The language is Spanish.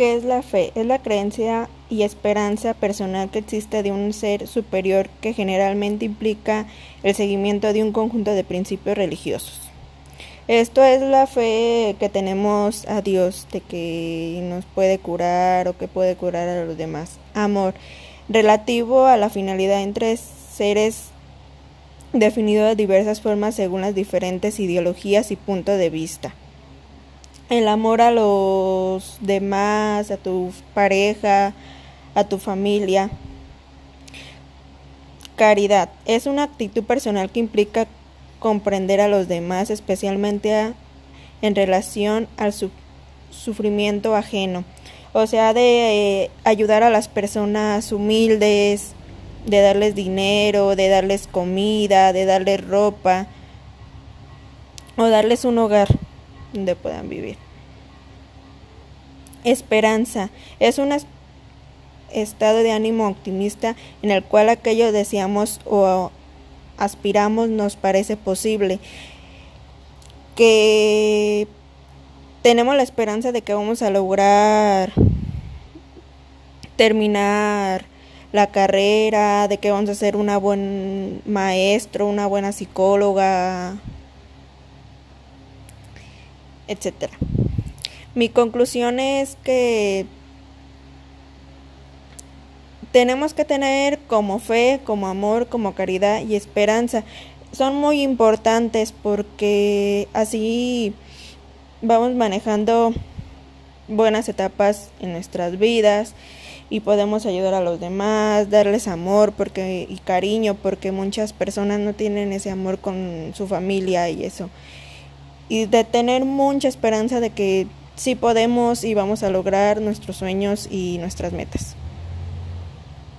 ¿Qué es la fe? Es la creencia y esperanza personal que existe de un ser superior que generalmente implica el seguimiento de un conjunto de principios religiosos. Esto es la fe que tenemos a Dios, de que nos puede curar o que puede curar a los demás. Amor, relativo a la finalidad entre seres definido de diversas formas según las diferentes ideologías y puntos de vista. El amor a los demás, a tu pareja, a tu familia. Caridad es una actitud personal que implica comprender a los demás, especialmente en relación al sufrimiento ajeno. O sea, de eh, ayudar a las personas humildes, de darles dinero, de darles comida, de darles ropa o darles un hogar donde puedan vivir. Esperanza es un estado de ánimo optimista en el cual aquello deseamos o aspiramos nos parece posible, que tenemos la esperanza de que vamos a lograr terminar la carrera, de que vamos a ser una buen maestro, una buena psicóloga, etcétera. Mi conclusión es que tenemos que tener como fe, como amor, como caridad y esperanza. Son muy importantes porque así vamos manejando buenas etapas en nuestras vidas y podemos ayudar a los demás, darles amor porque y cariño porque muchas personas no tienen ese amor con su familia y eso. Y de tener mucha esperanza de que sí podemos y vamos a lograr nuestros sueños y nuestras metas.